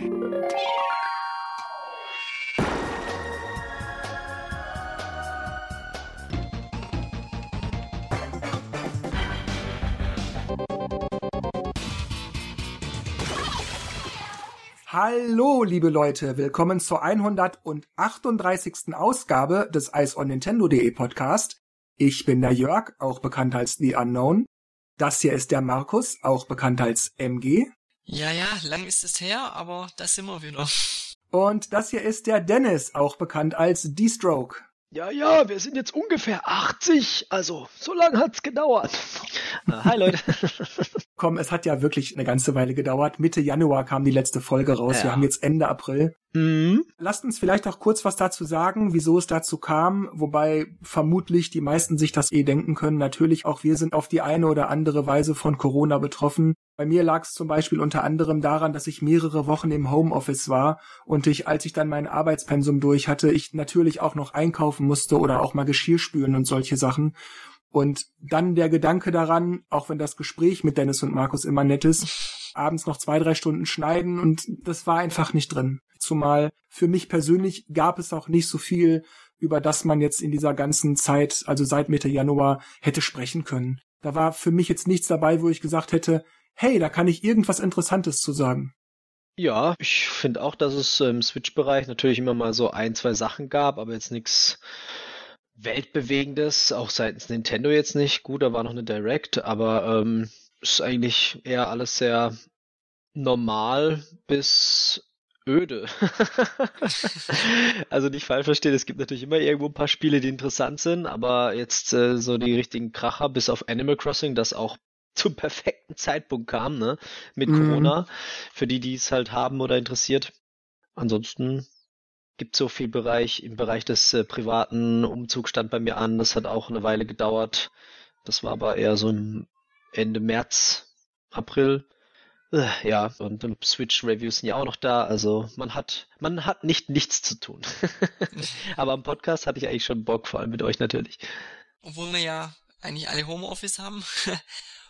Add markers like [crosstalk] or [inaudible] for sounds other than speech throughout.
Hallo, liebe Leute, willkommen zur 138. Ausgabe des Ice on Nintendo.de Podcast. Ich bin der Jörg, auch bekannt als The Unknown. Das hier ist der Markus, auch bekannt als MG. Ja, ja, lang ist es her, aber das sind wir wieder. Und das hier ist der Dennis, auch bekannt als D-Stroke. Ja, ja, wir sind jetzt ungefähr 80, also so lange hat's gedauert. Uh, hi Leute. [laughs] Komm, es hat ja wirklich eine ganze Weile gedauert. Mitte Januar kam die letzte Folge raus. Ja. Wir haben jetzt Ende April. Mhm. Lasst uns vielleicht auch kurz was dazu sagen, wieso es dazu kam, wobei vermutlich die meisten sich das eh denken können. Natürlich auch wir sind auf die eine oder andere Weise von Corona betroffen. Bei mir lag es zum Beispiel unter anderem daran, dass ich mehrere Wochen im Homeoffice war und ich, als ich dann mein Arbeitspensum durch hatte, ich natürlich auch noch einkaufen musste oder auch mal Geschirr spülen und solche Sachen. Und dann der Gedanke daran, auch wenn das Gespräch mit Dennis und Markus immer nett ist, abends noch zwei, drei Stunden schneiden und das war einfach nicht drin. Zumal für mich persönlich gab es auch nicht so viel, über das man jetzt in dieser ganzen Zeit, also seit Mitte Januar, hätte sprechen können. Da war für mich jetzt nichts dabei, wo ich gesagt hätte, hey, da kann ich irgendwas Interessantes zu sagen. Ja, ich finde auch, dass es im Switch-Bereich natürlich immer mal so ein, zwei Sachen gab, aber jetzt nichts Weltbewegendes, auch seitens Nintendo jetzt nicht. Gut, da war noch eine Direct, aber ähm, ist eigentlich eher alles sehr normal bis öde. [laughs] also nicht falsch verstehen, es gibt natürlich immer irgendwo ein paar Spiele, die interessant sind, aber jetzt äh, so die richtigen Kracher, bis auf Animal Crossing, das auch [laughs] zum perfekten Zeitpunkt kam, ne? Mit mhm. Corona. Für die, die es halt haben oder interessiert. Ansonsten gibt so viel Bereich, im Bereich des äh, privaten Umzugs stand bei mir an. Das hat auch eine Weile gedauert. Das war aber eher so im Ende März, April. Äh, ja, und Switch-Reviews sind ja auch noch da. Also man hat, man hat nicht nichts zu tun. [laughs] aber am Podcast hatte ich eigentlich schon Bock, vor allem mit euch natürlich. Obwohl wir ja eigentlich alle Homeoffice haben. [laughs]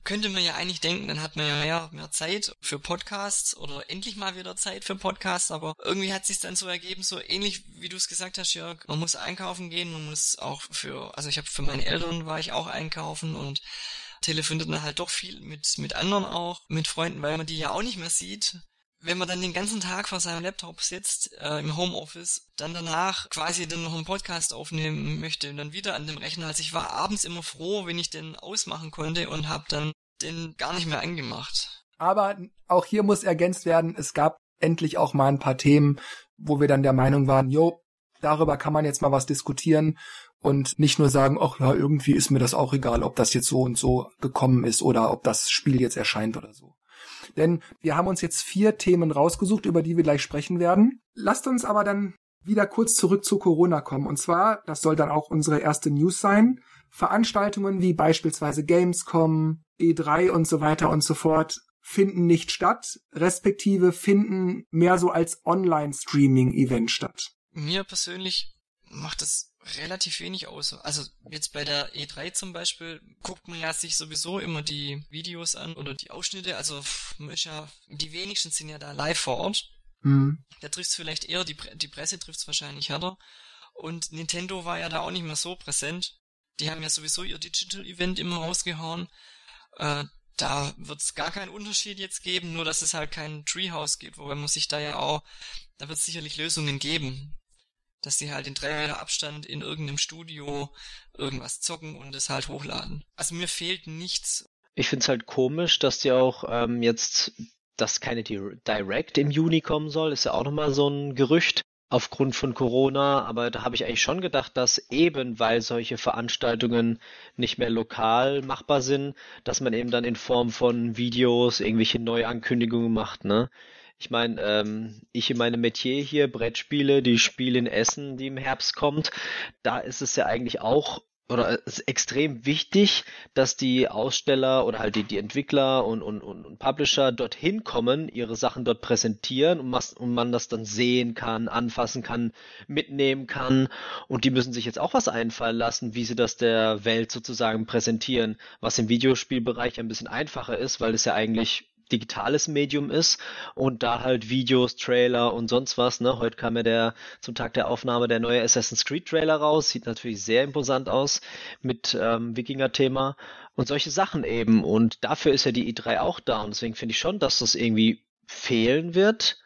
könnte man ja eigentlich denken, dann hat man ja mehr, mehr Zeit für Podcasts oder endlich mal wieder Zeit für Podcasts, aber irgendwie hat sich dann so ergeben, so ähnlich wie du es gesagt hast, Jörg, man muss einkaufen gehen, man muss auch für, also ich habe für meine Eltern war ich auch einkaufen und telefoniert dann halt doch viel mit, mit anderen auch, mit Freunden, weil man die ja auch nicht mehr sieht wenn man dann den ganzen Tag vor seinem Laptop sitzt, äh, im Homeoffice, dann danach quasi dann noch einen Podcast aufnehmen möchte und dann wieder an dem Rechner. Also ich war abends immer froh, wenn ich den ausmachen konnte und habe dann den gar nicht mehr angemacht. Aber auch hier muss ergänzt werden, es gab endlich auch mal ein paar Themen, wo wir dann der Meinung waren, jo, darüber kann man jetzt mal was diskutieren und nicht nur sagen, ach ja, irgendwie ist mir das auch egal, ob das jetzt so und so gekommen ist oder ob das Spiel jetzt erscheint oder so. Denn wir haben uns jetzt vier Themen rausgesucht, über die wir gleich sprechen werden. Lasst uns aber dann wieder kurz zurück zu Corona kommen. Und zwar, das soll dann auch unsere erste News sein. Veranstaltungen wie beispielsweise Gamescom, E3 und so weiter und so fort finden nicht statt, respektive finden mehr so als Online-Streaming-Event statt. Mir persönlich macht das relativ wenig aus. Also jetzt bei der E3 zum Beispiel guckt man ja sich sowieso immer die Videos an oder die Ausschnitte. Also ja, die wenigsten sind ja da live vor Ort. Mhm. Da trifft es vielleicht eher, die, die Presse trifft es wahrscheinlich härter. Und Nintendo war ja da auch nicht mehr so präsent. Die haben ja sowieso ihr Digital Event immer rausgehauen. Äh, da wird es gar keinen Unterschied jetzt geben, nur dass es halt kein Treehouse gibt, wobei man sich da ja auch, da wird es sicherlich Lösungen geben dass sie halt in drei Meter Abstand in irgendeinem Studio irgendwas zocken und es halt hochladen. Also mir fehlt nichts. Ich find's halt komisch, dass die auch ähm, jetzt, dass keine Direct im Juni kommen soll, ist ja auch nochmal so ein Gerücht aufgrund von Corona, aber da habe ich eigentlich schon gedacht, dass eben weil solche Veranstaltungen nicht mehr lokal machbar sind, dass man eben dann in Form von Videos irgendwelche Neuankündigungen macht, ne? Ich meine, ähm, ich in meinem Metier hier, Brettspiele, die Spiele in Essen, die im Herbst kommt, da ist es ja eigentlich auch oder es ist extrem wichtig, dass die Aussteller oder halt die, die Entwickler und, und, und Publisher dorthin kommen, ihre Sachen dort präsentieren und, was, und man das dann sehen kann, anfassen kann, mitnehmen kann. Und die müssen sich jetzt auch was einfallen lassen, wie sie das der Welt sozusagen präsentieren, was im Videospielbereich ein bisschen einfacher ist, weil es ja eigentlich digitales Medium ist und da halt Videos, Trailer und sonst was, ne? Heute kam ja der zum Tag der Aufnahme der neue Assassin's Creed Trailer raus, sieht natürlich sehr imposant aus mit ähm, Wikinger-Thema und solche Sachen eben. Und dafür ist ja die E3 auch da und deswegen finde ich schon, dass das irgendwie fehlen wird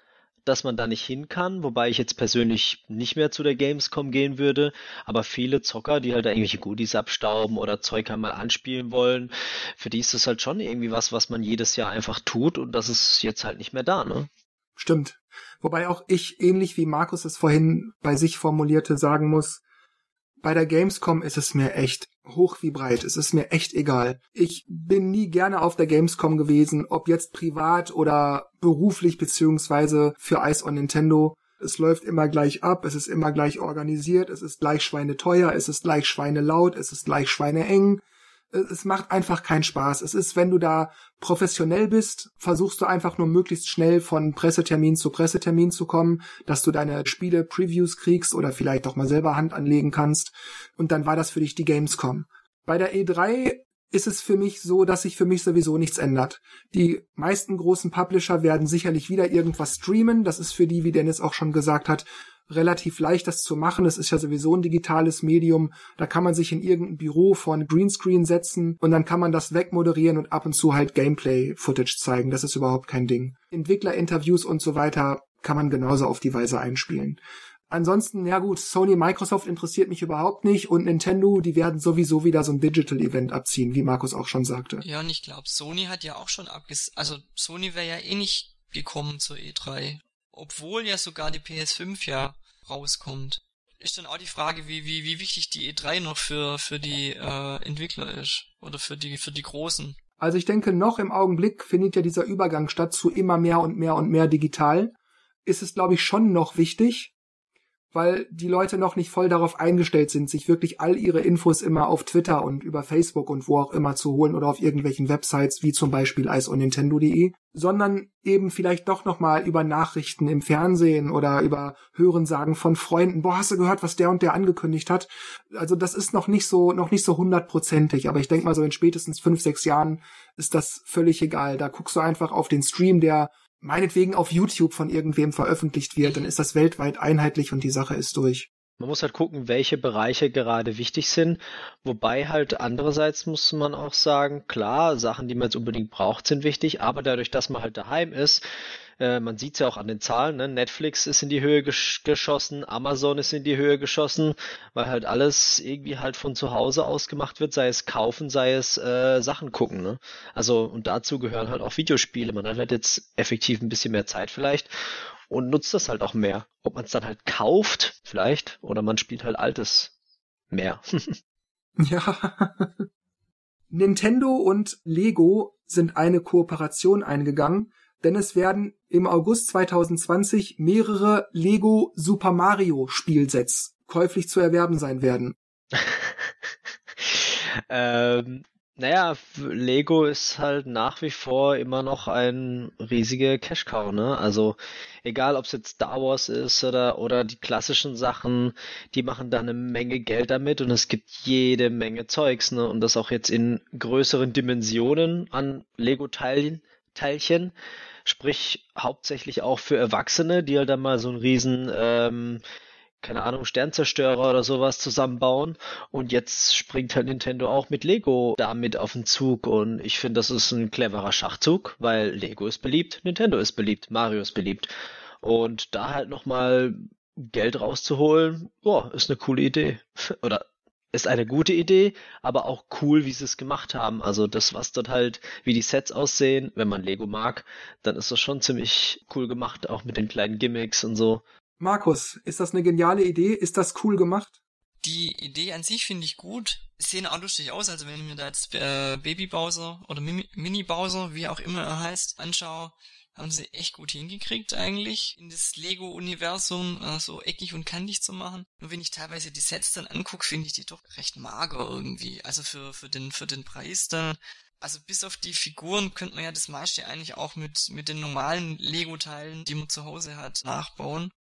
dass man da nicht hin kann, wobei ich jetzt persönlich nicht mehr zu der Gamescom gehen würde, aber viele Zocker, die halt da irgendwelche Goodies abstauben oder Zeug einmal anspielen wollen, für die ist das halt schon irgendwie was, was man jedes Jahr einfach tut und das ist jetzt halt nicht mehr da, ne? Stimmt. Wobei auch ich, ähnlich wie Markus es vorhin bei sich formulierte, sagen muss, bei der Gamescom ist es mir echt hoch wie breit. Es ist mir echt egal. Ich bin nie gerne auf der Gamescom gewesen, ob jetzt privat oder beruflich beziehungsweise für Ice on Nintendo. Es läuft immer gleich ab, es ist immer gleich organisiert, es ist gleich schweineteuer, es ist gleich schweinelaut, es ist gleich schweineeng es macht einfach keinen Spaß. Es ist, wenn du da professionell bist, versuchst du einfach nur möglichst schnell von Pressetermin zu Pressetermin zu kommen, dass du deine Spiele Previews kriegst oder vielleicht auch mal selber Hand anlegen kannst. Und dann war das für dich die Gamescom. Bei der E3 ist es für mich so, dass sich für mich sowieso nichts ändert. Die meisten großen Publisher werden sicherlich wieder irgendwas streamen. Das ist für die, wie Dennis auch schon gesagt hat, relativ leicht, das zu machen. Es ist ja sowieso ein digitales Medium. Da kann man sich in irgendein Büro vor ein Greenscreen setzen und dann kann man das wegmoderieren und ab und zu halt Gameplay-Footage zeigen. Das ist überhaupt kein Ding. Entwicklerinterviews und so weiter kann man genauso auf die Weise einspielen. Ansonsten, ja gut, Sony, Microsoft interessiert mich überhaupt nicht und Nintendo, die werden sowieso wieder so ein Digital-Event abziehen, wie Markus auch schon sagte. Ja, und ich glaube, Sony hat ja auch schon abges... Also Sony wäre ja eh nicht gekommen zur E3 obwohl ja sogar die PS5 ja rauskommt. Ist dann auch die Frage, wie, wie, wie wichtig die E3 noch für, für die äh, Entwickler ist oder für die, für die Großen. Also ich denke, noch im Augenblick findet ja dieser Übergang statt zu immer mehr und mehr und mehr digital. Ist es, glaube ich, schon noch wichtig, weil die Leute noch nicht voll darauf eingestellt sind, sich wirklich all ihre Infos immer auf Twitter und über Facebook und wo auch immer zu holen oder auf irgendwelchen Websites wie zum Beispiel iceonnintendo.de, sondern eben vielleicht doch nochmal über Nachrichten im Fernsehen oder über Hörensagen von Freunden. Boah, hast du gehört, was der und der angekündigt hat? Also das ist noch nicht so, noch nicht so hundertprozentig, aber ich denke mal so in spätestens fünf, sechs Jahren ist das völlig egal. Da guckst du einfach auf den Stream, der meinetwegen auf YouTube von irgendwem veröffentlicht wird, dann ist das weltweit einheitlich und die Sache ist durch. Man muss halt gucken, welche Bereiche gerade wichtig sind. Wobei halt andererseits muss man auch sagen, klar, Sachen, die man jetzt unbedingt braucht, sind wichtig, aber dadurch, dass man halt daheim ist, äh, man sieht es ja auch an den Zahlen, ne? Netflix ist in die Höhe gesch geschossen, Amazon ist in die Höhe geschossen, weil halt alles irgendwie halt von zu Hause aus gemacht wird, sei es kaufen, sei es äh, Sachen gucken. Ne? Also und dazu gehören halt auch Videospiele. Man hat halt jetzt effektiv ein bisschen mehr Zeit vielleicht und nutzt das halt auch mehr. Ob man es dann halt kauft, vielleicht, oder man spielt halt altes mehr. [laughs] ja. Nintendo und Lego sind eine Kooperation eingegangen, denn es werden im August 2020 mehrere Lego Super Mario Spielsets käuflich zu erwerben sein werden. [laughs] ähm, naja, Lego ist halt nach wie vor immer noch ein riesiger Cash-Cow, ne? Also egal, ob es jetzt Star Wars ist oder, oder die klassischen Sachen, die machen da eine Menge Geld damit und es gibt jede Menge Zeugs, ne? Und das auch jetzt in größeren Dimensionen an Lego-Teilchen. Teilchen sprich hauptsächlich auch für Erwachsene, die halt dann mal so einen riesen, ähm, keine Ahnung, Sternzerstörer oder sowas zusammenbauen. Und jetzt springt halt Nintendo auch mit Lego damit auf den Zug. Und ich finde, das ist ein cleverer Schachzug, weil Lego ist beliebt, Nintendo ist beliebt, Mario ist beliebt. Und da halt nochmal Geld rauszuholen, boah, ist eine coole Idee. [laughs] Oder ist eine gute Idee, aber auch cool, wie sie es gemacht haben. Also das, was dort halt, wie die Sets aussehen, wenn man Lego mag, dann ist das schon ziemlich cool gemacht, auch mit den kleinen Gimmicks und so. Markus, ist das eine geniale Idee? Ist das cool gemacht? Die Idee an sich finde ich gut. Sehen auch lustig aus, also wenn ich mir da jetzt äh, Baby Bowser oder Mini Bowser, wie auch immer er heißt, anschaue, haben sie echt gut hingekriegt eigentlich, in das Lego-Universum äh, so eckig und kantig zu machen. Nur wenn ich teilweise die Sets dann angucke, finde ich die doch recht mager irgendwie. Also für, für, den, für den Preis dann. Also bis auf die Figuren könnte man ja das meiste eigentlich auch mit, mit den normalen Lego-Teilen, die man zu Hause hat, nachbauen.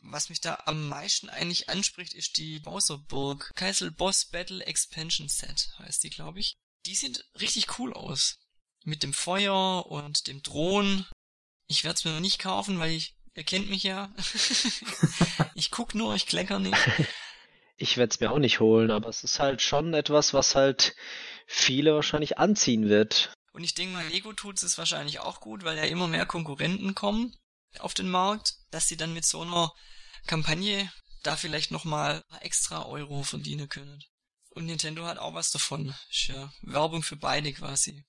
Was mich da am meisten eigentlich anspricht, ist die Bowserburg. Castle Boss Battle Expansion Set heißt die, glaube ich. Die sieht richtig cool aus. mit dem Feuer und dem Drohnen. Ich werde es mir noch nicht kaufen, weil ich, ihr kennt mich ja. [laughs] ich guck nur, ich klecker nicht. [laughs] Ich werde es mir auch nicht holen, aber es ist halt schon etwas, was halt viele wahrscheinlich anziehen wird. Und ich denke mal, Lego tut es wahrscheinlich auch gut, weil ja immer mehr Konkurrenten kommen auf den Markt, dass sie dann mit so einer Kampagne da vielleicht nochmal extra Euro verdienen können. Und Nintendo hat auch was davon. Ist ja Werbung für beide quasi.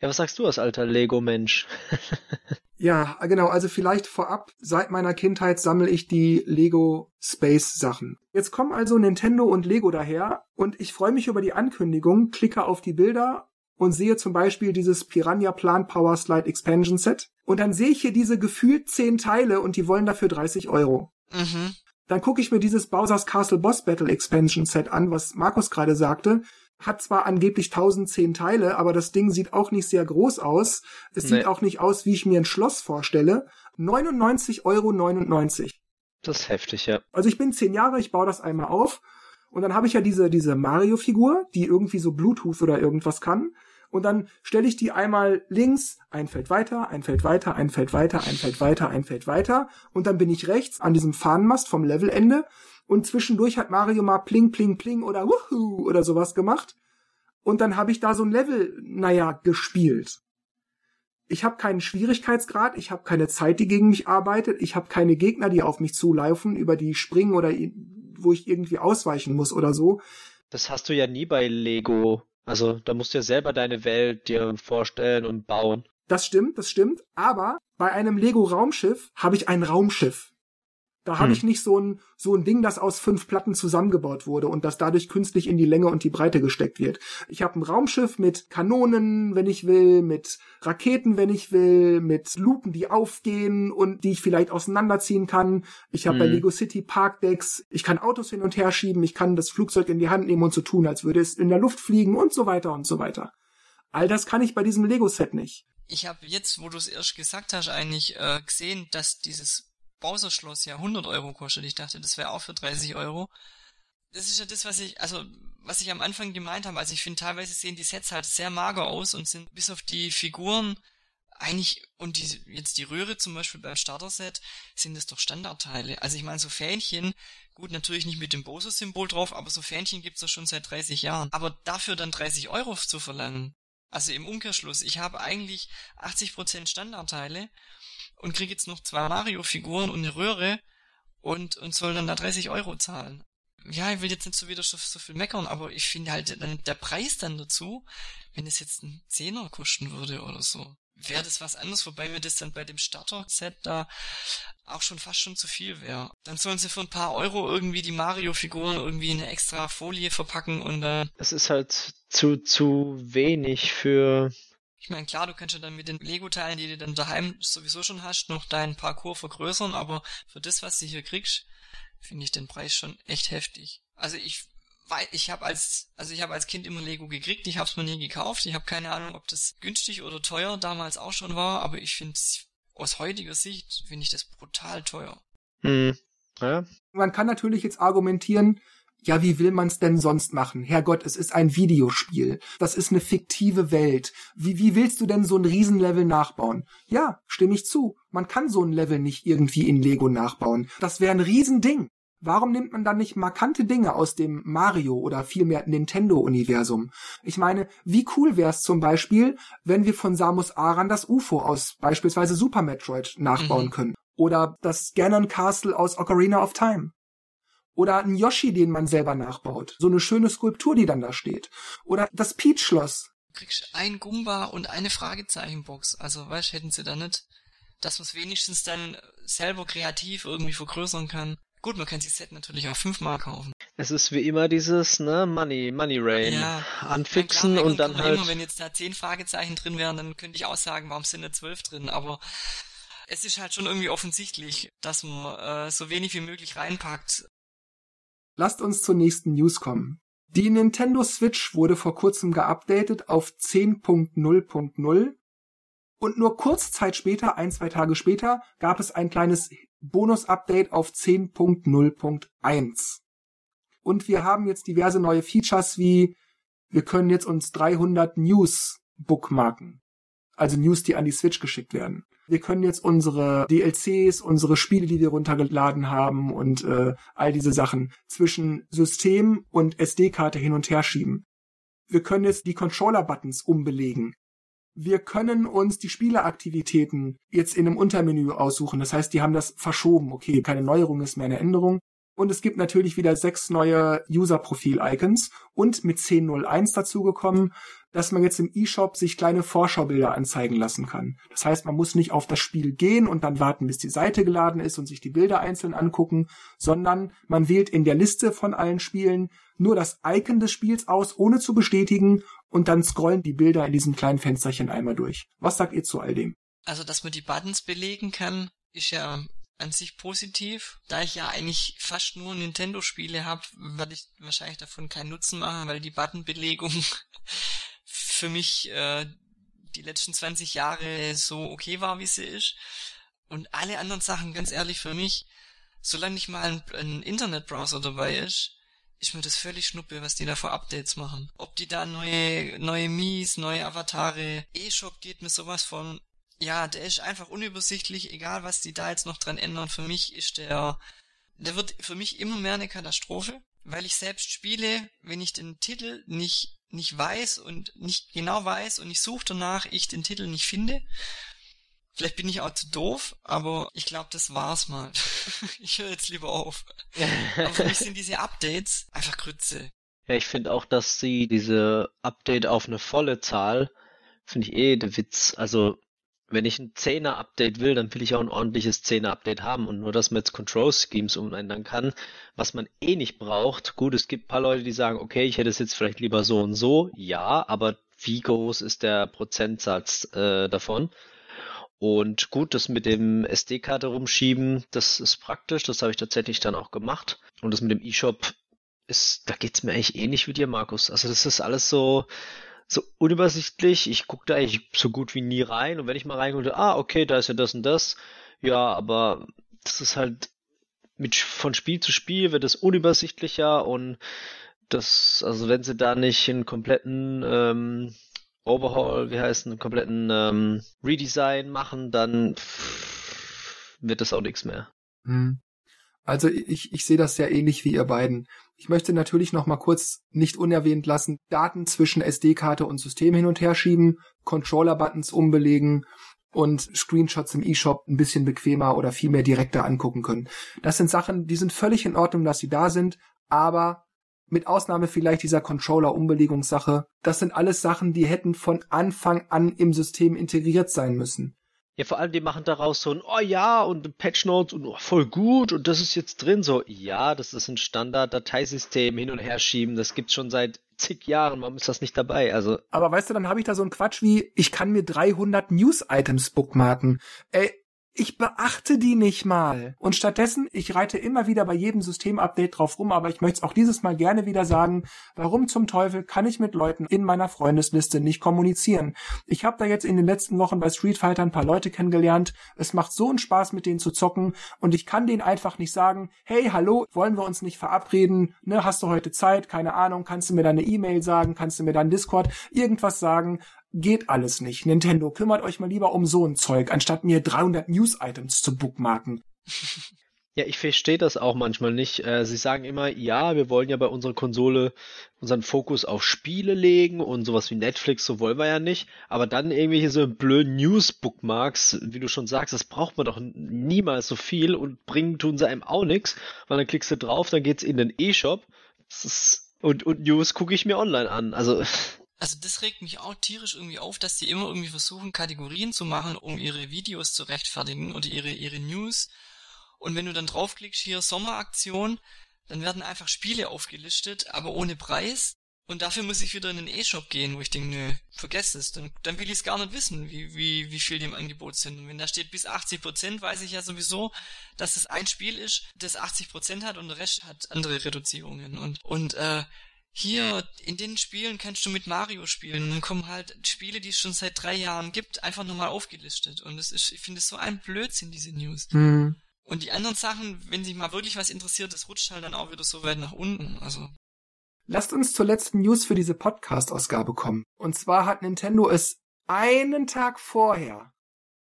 Ja, was sagst du als alter Lego-Mensch? [laughs] ja, genau. Also vielleicht vorab, seit meiner Kindheit sammle ich die Lego Space Sachen. Jetzt kommen also Nintendo und Lego daher und ich freue mich über die Ankündigung, klicke auf die Bilder und sehe zum Beispiel dieses Piranha Plant Power Slide Expansion Set. Und dann sehe ich hier diese gefühlt zehn Teile und die wollen dafür 30 Euro. Mhm. Dann gucke ich mir dieses Bowser's Castle Boss Battle Expansion Set an, was Markus gerade sagte. Hat zwar angeblich 1010 Teile, aber das Ding sieht auch nicht sehr groß aus. Es nee. sieht auch nicht aus, wie ich mir ein Schloss vorstelle. 99,99 Euro. Das ist heftig, ja. Also ich bin zehn Jahre, ich baue das einmal auf. Und dann habe ich ja diese, diese Mario-Figur, die irgendwie so Bluetooth oder irgendwas kann. Und dann stelle ich die einmal links, ein Feld weiter, ein Feld weiter, ein Feld weiter, ein Feld weiter, ein Feld weiter. Und dann bin ich rechts an diesem Fahnenmast vom Levelende. Und zwischendurch hat Mario mal pling pling pling oder wuhu oder sowas gemacht. Und dann habe ich da so ein Level, naja, gespielt. Ich habe keinen Schwierigkeitsgrad, ich habe keine Zeit, die gegen mich arbeitet, ich habe keine Gegner, die auf mich zulaufen, über die springen oder wo ich irgendwie ausweichen muss oder so. Das hast du ja nie bei Lego. Also da musst du ja selber deine Welt dir vorstellen und bauen. Das stimmt, das stimmt. Aber bei einem Lego Raumschiff habe ich ein Raumschiff. Da habe hm. ich nicht so ein, so ein Ding, das aus fünf Platten zusammengebaut wurde und das dadurch künstlich in die Länge und die Breite gesteckt wird. Ich habe ein Raumschiff mit Kanonen, wenn ich will, mit Raketen, wenn ich will, mit Luken, die aufgehen und die ich vielleicht auseinanderziehen kann. Ich habe hm. bei Lego City Parkdecks, ich kann Autos hin und her schieben, ich kann das Flugzeug in die Hand nehmen und so tun, als würde es in der Luft fliegen und so weiter und so weiter. All das kann ich bei diesem Lego-Set nicht. Ich habe jetzt, wo du es erst gesagt hast, eigentlich äh, gesehen, dass dieses Bowser-Schloss ja 100 Euro kostet. Ich dachte, das wäre auch für 30 Euro. Das ist ja das, was ich, also, was ich am Anfang gemeint habe. Also ich finde, teilweise sehen die Sets halt sehr mager aus und sind bis auf die Figuren eigentlich, und die, jetzt die Röhre zum Beispiel beim Starter-Set, sind das doch Standardteile. Also ich meine, so Fähnchen, gut, natürlich nicht mit dem Bose-Symbol drauf, aber so Fähnchen gibt's doch schon seit 30 Jahren. Aber dafür dann 30 Euro zu verlangen, also im Umkehrschluss, ich habe eigentlich 80% Standardteile und kriege jetzt noch zwei Mario-Figuren und eine Röhre und, und soll dann da 30 Euro zahlen. Ja, ich will jetzt nicht so wieder so, so viel meckern, aber ich finde halt dann der Preis dann dazu, wenn es jetzt ein Zehner kosten würde oder so, wäre das was anderes, wobei mir das dann bei dem Starter-Set da auch schon fast schon zu viel wäre. Dann sollen sie für ein paar Euro irgendwie die Mario-Figuren irgendwie in eine extra Folie verpacken und äh, Es ist halt zu, zu wenig für ich meine, klar, du kannst ja dann mit den Lego-Teilen, die du dann daheim sowieso schon hast, noch deinen Parcours vergrößern, aber für das, was du hier kriegst, finde ich den Preis schon echt heftig. Also ich weil ich habe als also ich habe als Kind immer Lego gekriegt, ich habe es mir nie gekauft. Ich habe keine Ahnung, ob das günstig oder teuer damals auch schon war, aber ich finde aus heutiger Sicht finde ich das brutal teuer. Hm. Ja. Man kann natürlich jetzt argumentieren, ja, wie will man's denn sonst machen? Herrgott, es ist ein Videospiel. Das ist eine fiktive Welt. Wie, wie willst du denn so ein Riesenlevel nachbauen? Ja, stimme ich zu. Man kann so ein Level nicht irgendwie in Lego nachbauen. Das wäre ein Riesending. Warum nimmt man dann nicht markante Dinge aus dem Mario oder vielmehr Nintendo-Universum? Ich meine, wie cool wäre es zum Beispiel, wenn wir von Samus Aran das UFO aus beispielsweise Super Metroid nachbauen mhm. können? Oder das Ganon Castle aus Ocarina of Time? Oder ein Yoshi, den man selber nachbaut. So eine schöne Skulptur, die dann da steht. Oder das Peach-Schloss. Du kriegst ein Gumba und eine Fragezeichenbox. Also, weißt, hätten sie da nicht, dass man es wenigstens dann selber kreativ irgendwie vergrößern kann. Gut, man kann sich Set natürlich auch fünfmal kaufen. Es ist wie immer dieses, ne, Money, Money Rain. Ja, anfixen klar, und dann halt. Immer, wenn jetzt da zehn Fragezeichen drin wären, dann könnte ich auch sagen, warum sind da zwölf drin, aber es ist halt schon irgendwie offensichtlich, dass man äh, so wenig wie möglich reinpackt. Lasst uns zur nächsten News kommen. Die Nintendo Switch wurde vor kurzem geupdatet auf 10.0.0 und nur kurze Zeit später, ein, zwei Tage später, gab es ein kleines Bonus-Update auf 10.0.1. Und wir haben jetzt diverse neue Features wie wir können jetzt uns 300 News bookmarken. Also News, die an die Switch geschickt werden. Wir können jetzt unsere DLCs, unsere Spiele, die wir runtergeladen haben und äh, all diese Sachen zwischen System und SD-Karte hin und her schieben. Wir können jetzt die Controller-Buttons umbelegen. Wir können uns die Spieleaktivitäten jetzt in einem Untermenü aussuchen. Das heißt, die haben das verschoben. Okay, keine Neuerung ist mehr eine Änderung. Und es gibt natürlich wieder sechs neue User-Profil-Icons und mit 10.01 dazugekommen, dass man jetzt im eShop sich kleine Vorschaubilder anzeigen lassen kann. Das heißt, man muss nicht auf das Spiel gehen und dann warten, bis die Seite geladen ist und sich die Bilder einzeln angucken, sondern man wählt in der Liste von allen Spielen nur das Icon des Spiels aus, ohne zu bestätigen und dann scrollen die Bilder in diesem kleinen Fensterchen einmal durch. Was sagt ihr zu all dem? Also, dass man die Buttons belegen kann, ist ja an sich positiv. Da ich ja eigentlich fast nur Nintendo-Spiele habe, werde ich wahrscheinlich davon keinen Nutzen machen, weil die Buttonbelegung [laughs] für mich äh, die letzten 20 Jahre so okay war, wie sie ist. Und alle anderen Sachen, ganz ehrlich, für mich, solange nicht mal ein, ein Internetbrowser dabei ist, ist mir das völlig schnuppe, was die da für Updates machen. Ob die da neue, neue Mies, neue Avatare, E-Shop geht mir sowas von ja, der ist einfach unübersichtlich, egal was die da jetzt noch dran ändern. Für mich ist der, der wird für mich immer mehr eine Katastrophe, weil ich selbst spiele, wenn ich den Titel nicht, nicht weiß und nicht genau weiß und ich suche danach, ich den Titel nicht finde. Vielleicht bin ich auch zu doof, aber ich glaube, das war's mal. [laughs] ich höre jetzt lieber auf. aber für mich sind diese Updates einfach Grütze. Ja, ich finde auch, dass sie diese Update auf eine volle Zahl, finde ich eh der Witz. Also wenn ich ein 10er Update will, dann will ich auch ein ordentliches 10er Update haben und nur, dass man jetzt Control Schemes umändern kann, was man eh nicht braucht. Gut, es gibt ein paar Leute, die sagen, okay, ich hätte es jetzt vielleicht lieber so und so. Ja, aber wie groß ist der Prozentsatz äh, davon? Und gut, das mit dem SD-Karte rumschieben, das ist praktisch. Das habe ich tatsächlich dann auch gemacht. Und das mit dem eShop da geht's mir eigentlich ähnlich wie dir, Markus. Also das ist alles so, so unübersichtlich. Ich gucke da eigentlich so gut wie nie rein. Und wenn ich mal reingucke, ah, okay, da ist ja das und das. Ja, aber das ist halt mit von Spiel zu Spiel wird es unübersichtlicher und das, also wenn sie da nicht einen kompletten ähm, Overhaul, wie heißt einen kompletten ähm, Redesign machen, dann wird das auch nichts mehr. Hm. Also ich, ich sehe das sehr ähnlich wie ihr beiden. Ich möchte natürlich noch mal kurz nicht unerwähnt lassen, Daten zwischen SD-Karte und System hin und her schieben, Controller-Buttons umbelegen und Screenshots im eShop ein bisschen bequemer oder viel mehr direkter angucken können. Das sind Sachen, die sind völlig in Ordnung, dass sie da sind, aber mit Ausnahme vielleicht dieser Controller-Umbelegungssache, das sind alles Sachen, die hätten von Anfang an im System integriert sein müssen. Ja, vor allem, die machen daraus so ein, oh ja, und Patch Notes und oh, voll gut und das ist jetzt drin. So, ja, das ist ein Standard-Dateisystem, hin und her schieben, das gibt's schon seit zig Jahren, warum ist das nicht dabei? Also. Aber weißt du, dann habe ich da so einen Quatsch wie, ich kann mir 300 News-Items bookmarken. Ey, ich beachte die nicht mal. Und stattdessen, ich reite immer wieder bei jedem Systemupdate drauf rum, aber ich möchte es auch dieses Mal gerne wieder sagen, warum zum Teufel kann ich mit Leuten in meiner Freundesliste nicht kommunizieren? Ich habe da jetzt in den letzten Wochen bei Street Fighter ein paar Leute kennengelernt. Es macht so einen Spaß, mit denen zu zocken und ich kann denen einfach nicht sagen, hey, hallo, wollen wir uns nicht verabreden? Ne, hast du heute Zeit? Keine Ahnung, kannst du mir deine E-Mail sagen? Kannst du mir deinen Discord irgendwas sagen? Geht alles nicht. Nintendo, kümmert euch mal lieber um so ein Zeug, anstatt mir 300 News-Items zu bookmarken. Ja, ich verstehe das auch manchmal nicht. Äh, sie sagen immer, ja, wir wollen ja bei unserer Konsole unseren Fokus auf Spiele legen und sowas wie Netflix, so wollen wir ja nicht. Aber dann irgendwelche so blöden News-Bookmarks, wie du schon sagst, das braucht man doch niemals so viel und bringen tun sie einem auch nichts, weil dann klickst du drauf, dann geht's in den E-Shop. Und, und News gucke ich mir online an. Also [laughs] also das regt mich auch tierisch irgendwie auf, dass die immer irgendwie versuchen, Kategorien zu machen, um ihre Videos zu rechtfertigen oder ihre, ihre News. Und wenn du dann draufklickst, hier Sommeraktion, dann werden einfach Spiele aufgelistet, aber ohne Preis. Und dafür muss ich wieder in den E-Shop gehen, wo ich denke, nö, vergesst es. Dann, dann will ich es gar nicht wissen, wie, wie, wie viel die im Angebot sind. Und wenn da steht bis 80%, Prozent, weiß ich ja sowieso, dass es ein Spiel ist, das 80 Prozent hat und der Rest hat andere Reduzierungen. Und, und äh, hier, in den Spielen kannst du mit Mario spielen. Und dann kommen halt Spiele, die es schon seit drei Jahren gibt, einfach nochmal aufgelistet. Und das ist, ich finde es so ein Blödsinn, diese News. Mhm. Und die anderen Sachen, wenn sich mal wirklich was interessiert, das rutscht halt dann auch wieder so weit nach unten. Also. Lasst uns zur letzten News für diese Podcast-Ausgabe kommen. Und zwar hat Nintendo es einen Tag vorher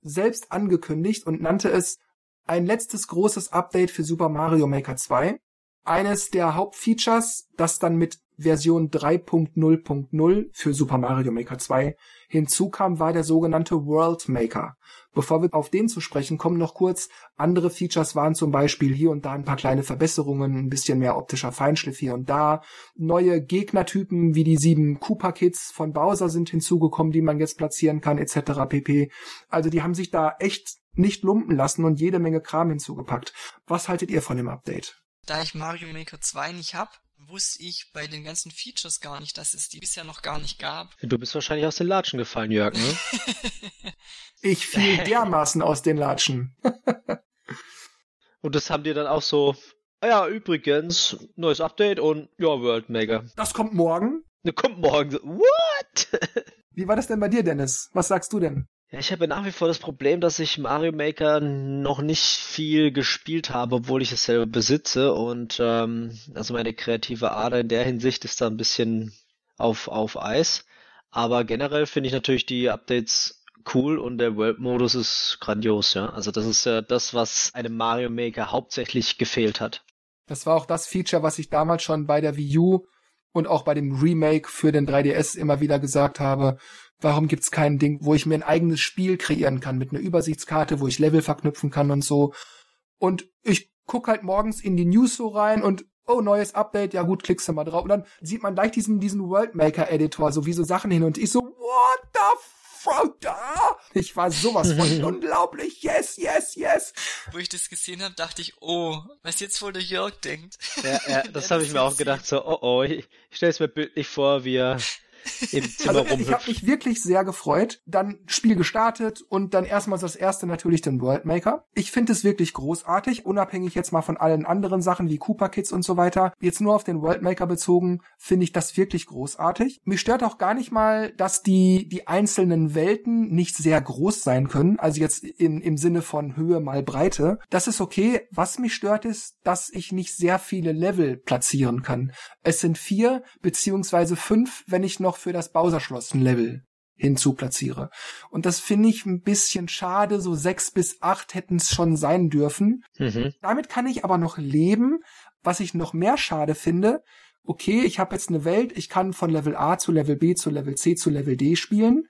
selbst angekündigt und nannte es ein letztes großes Update für Super Mario Maker 2. Eines der Hauptfeatures, das dann mit Version 3.0.0 für Super Mario Maker 2 hinzukam, war der sogenannte World Maker. Bevor wir auf den zu sprechen kommen, noch kurz, andere Features waren zum Beispiel hier und da ein paar kleine Verbesserungen, ein bisschen mehr optischer Feinschliff hier und da. Neue Gegnertypen wie die sieben Koopa-Kits von Bowser sind hinzugekommen, die man jetzt platzieren kann, etc. pp. Also die haben sich da echt nicht lumpen lassen und jede Menge Kram hinzugepackt. Was haltet ihr von dem Update? Da ich Mario Maker 2 nicht hab, wusste ich bei den ganzen Features gar nicht, dass es die bisher noch gar nicht gab. Du bist wahrscheinlich aus den Latschen gefallen, Jörg, ne? [laughs] ich fiel [laughs] dermaßen aus den Latschen. [laughs] und das haben die dann auch so, ah ja, übrigens, neues Update und ja, World Mega. Das kommt morgen? Ne, kommt morgen. What? Wie war das denn bei dir, Dennis? Was sagst du denn? Ja, ich habe nach wie vor das Problem, dass ich Mario Maker noch nicht viel gespielt habe, obwohl ich es selber besitze. Und ähm, also meine kreative Ader in der Hinsicht ist da ein bisschen auf, auf Eis. Aber generell finde ich natürlich die Updates cool und der World-Modus ist grandios, ja. Also das ist ja das, was einem Mario Maker hauptsächlich gefehlt hat. Das war auch das Feature, was ich damals schon bei der Wii U und auch bei dem Remake für den 3DS immer wieder gesagt habe. Warum gibt's kein Ding, wo ich mir ein eigenes Spiel kreieren kann mit einer Übersichtskarte, wo ich Level verknüpfen kann und so. Und ich guck halt morgens in die News so rein und oh, neues Update, ja gut, klickst du mal drauf. Und dann sieht man gleich diesen, diesen Worldmaker Editor, so wie so Sachen hin und ich so, what the Frau da? Ich war sowas von [laughs] unglaublich. Yes, yes, yes. Wo ich das gesehen habe, dachte ich, oh, was jetzt wohl der Jörg denkt. Ja, ja das habe ich mir [laughs] auch gedacht, so, oh, oh, ich, ich stelle es mir bildlich vor, wie er im Zimmer also, Ich habe mich wirklich sehr gefreut. Dann Spiel gestartet und dann erstmals das erste natürlich den World Maker. Ich finde es wirklich großartig, unabhängig jetzt mal von allen anderen Sachen wie Cooper Kids und so weiter. Jetzt nur auf den World Maker bezogen, finde ich das wirklich großartig. Mich stört auch gar nicht mal, dass die, die einzelnen Welten nicht sehr groß sein können. Also jetzt in, im Sinne von Höhe mal Breite. Das ist okay. Was mich stört ist, dass ich nicht sehr viele Level platzieren kann. Es sind vier beziehungsweise fünf, wenn ich noch für das Bowser-Schloss ein Level hinzuplatziere. Und das finde ich ein bisschen schade. So sechs bis acht hätten es schon sein dürfen. Mhm. Damit kann ich aber noch leben. Was ich noch mehr schade finde, okay, ich habe jetzt eine Welt, ich kann von Level A zu Level B zu Level C zu Level D spielen,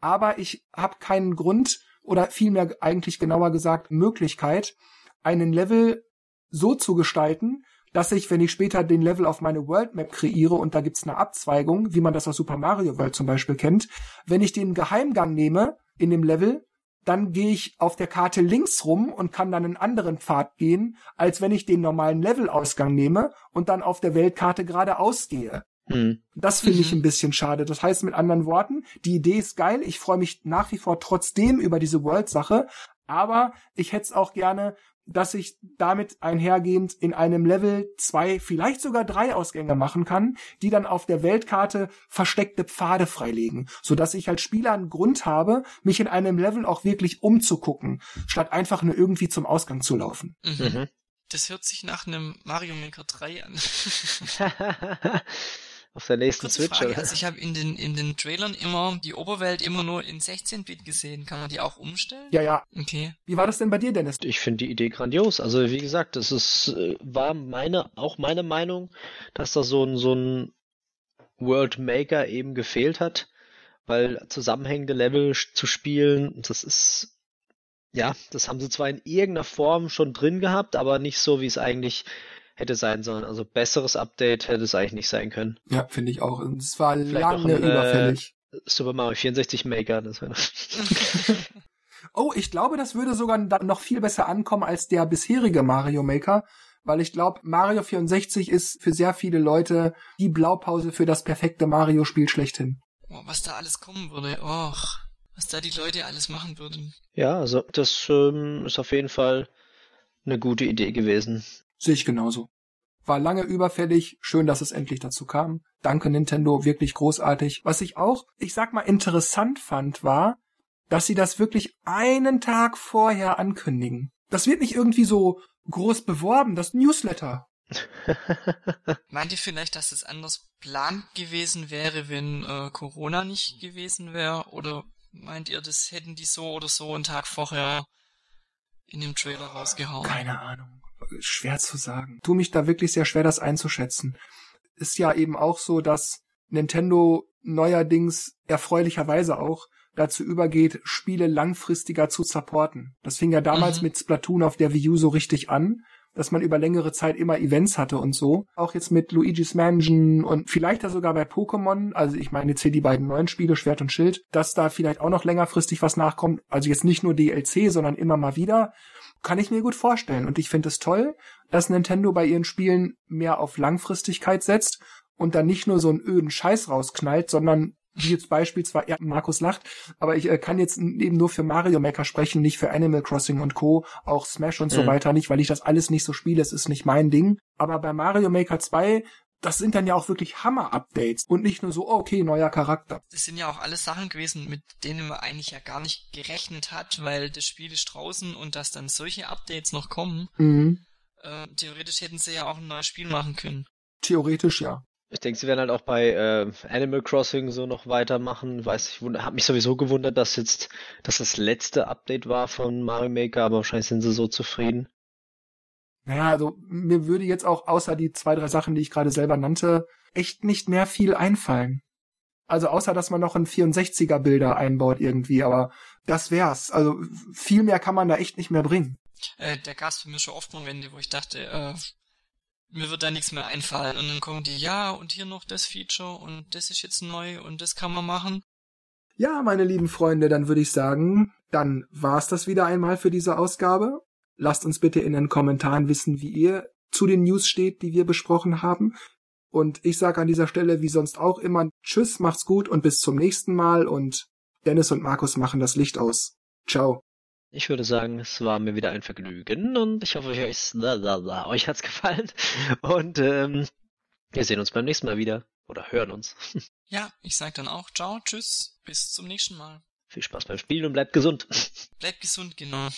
aber ich habe keinen Grund oder vielmehr eigentlich genauer gesagt Möglichkeit, einen Level so zu gestalten, dass ich, wenn ich später den Level auf meine World Map kreiere und da gibt's eine Abzweigung, wie man das aus Super Mario World zum Beispiel kennt, wenn ich den Geheimgang nehme in dem Level, dann gehe ich auf der Karte links rum und kann dann einen anderen Pfad gehen, als wenn ich den normalen Levelausgang nehme und dann auf der Weltkarte geradeaus gehe. Hm. Das finde ich mhm. ein bisschen schade. Das heißt mit anderen Worten, die Idee ist geil. Ich freue mich nach wie vor trotzdem über diese World-Sache. Aber ich hätte es auch gerne, dass ich damit einhergehend in einem Level zwei, vielleicht sogar drei Ausgänge machen kann, die dann auf der Weltkarte versteckte Pfade freilegen, so dass ich als Spieler einen Grund habe, mich in einem Level auch wirklich umzugucken, statt einfach nur irgendwie zum Ausgang zu laufen. Mhm. mhm. Das hört sich nach einem Mario Maker 3 an. [laughs] [laughs] auf der nächsten Kurze Switch. Frage. Also ich habe in den in den Trailern immer die Oberwelt immer nur in 16-Bit gesehen. Kann man die auch umstellen? Ja, ja. Okay. Wie war das denn bei dir, Dennis? Ich finde die Idee grandios. Also wie gesagt, das ist äh, war meine auch meine Meinung, dass da so ein so ein World Maker eben gefehlt hat, weil zusammenhängende Level zu spielen, das ist ja, das haben sie zwar in irgendeiner Form schon drin gehabt, aber nicht so, wie es eigentlich hätte sein sollen. Also besseres Update hätte es eigentlich nicht sein können. Ja, finde ich auch. Es war Vielleicht lange ein, äh, überfällig. Äh, Super Mario 64 Maker, das wäre [laughs] Oh, ich glaube, das würde sogar noch viel besser ankommen als der bisherige Mario Maker, weil ich glaube, Mario 64 ist für sehr viele Leute die Blaupause für das perfekte Mario-Spiel schlechthin. Oh, was da alles kommen würde, och, was da die Leute alles machen würden. Ja, also das ähm, ist auf jeden Fall eine gute Idee gewesen. Sehe ich genauso. War lange überfällig, schön, dass es endlich dazu kam. Danke Nintendo, wirklich großartig. Was ich auch, ich sag mal, interessant fand, war, dass sie das wirklich einen Tag vorher ankündigen. Das wird nicht irgendwie so groß beworben, das Newsletter. [laughs] Meint ihr vielleicht, dass es anders plant gewesen wäre, wenn äh, Corona nicht gewesen wäre? Oder meint ihr, das hätten die so oder so einen Tag vorher in dem Trailer rausgehauen? Keine Ahnung. Schwer zu sagen. Tu mich da wirklich sehr schwer, das einzuschätzen. Ist ja eben auch so, dass Nintendo neuerdings erfreulicherweise auch dazu übergeht, Spiele langfristiger zu supporten. Das fing ja damals mhm. mit Splatoon auf der Wii U so richtig an, dass man über längere Zeit immer Events hatte und so. Auch jetzt mit Luigi's Mansion und vielleicht ja sogar bei Pokémon, also ich meine jetzt hier die beiden neuen Spiele, Schwert und Schild, dass da vielleicht auch noch längerfristig was nachkommt. Also jetzt nicht nur DLC, sondern immer mal wieder. Kann ich mir gut vorstellen. Und ich finde es toll, dass Nintendo bei ihren Spielen mehr auf Langfristigkeit setzt und dann nicht nur so einen öden Scheiß rausknallt, sondern wie jetzt beispielsweise, ja, Markus lacht, aber ich äh, kann jetzt eben nur für Mario Maker sprechen, nicht für Animal Crossing und Co., auch Smash und mhm. so weiter nicht, weil ich das alles nicht so spiele, es ist nicht mein Ding. Aber bei Mario Maker 2 das sind dann ja auch wirklich Hammer-Updates und nicht nur so, oh, okay, neuer Charakter. Das sind ja auch alles Sachen gewesen, mit denen man eigentlich ja gar nicht gerechnet hat, weil das Spiel ist draußen und dass dann solche Updates noch kommen. Mhm. Äh, theoretisch hätten sie ja auch ein neues Spiel machen können. Theoretisch ja. Ich denke, sie werden halt auch bei äh, Animal Crossing so noch weitermachen. Weiß ich, habe mich sowieso gewundert, dass jetzt, dass das letzte Update war von Mario Maker, aber wahrscheinlich sind sie so zufrieden. Naja, also mir würde jetzt auch außer die zwei, drei Sachen, die ich gerade selber nannte, echt nicht mehr viel einfallen. Also außer, dass man noch ein 64er Bilder einbaut irgendwie, aber das wär's. Also viel mehr kann man da echt nicht mehr bringen. Äh, der gab's für mich schon oft Momente, wo ich dachte, äh, mir wird da nichts mehr einfallen. Und dann kommen die, ja, und hier noch das Feature und das ist jetzt neu und das kann man machen. Ja, meine lieben Freunde, dann würde ich sagen, dann war's das wieder einmal für diese Ausgabe. Lasst uns bitte in den Kommentaren wissen, wie ihr zu den News steht, die wir besprochen haben. Und ich sage an dieser Stelle, wie sonst auch immer, tschüss, macht's gut und bis zum nächsten Mal und Dennis und Markus machen das Licht aus. Ciao. Ich würde sagen, es war mir wieder ein Vergnügen und ich hoffe, euch, euch hat's gefallen. Und ähm, wir sehen uns beim nächsten Mal wieder. Oder hören uns. [laughs] Ja, ich sag dann auch ciao, tschüss, bis zum nächsten Mal. Viel Spaß beim Spielen und bleibt gesund. Bleibt gesund, genau.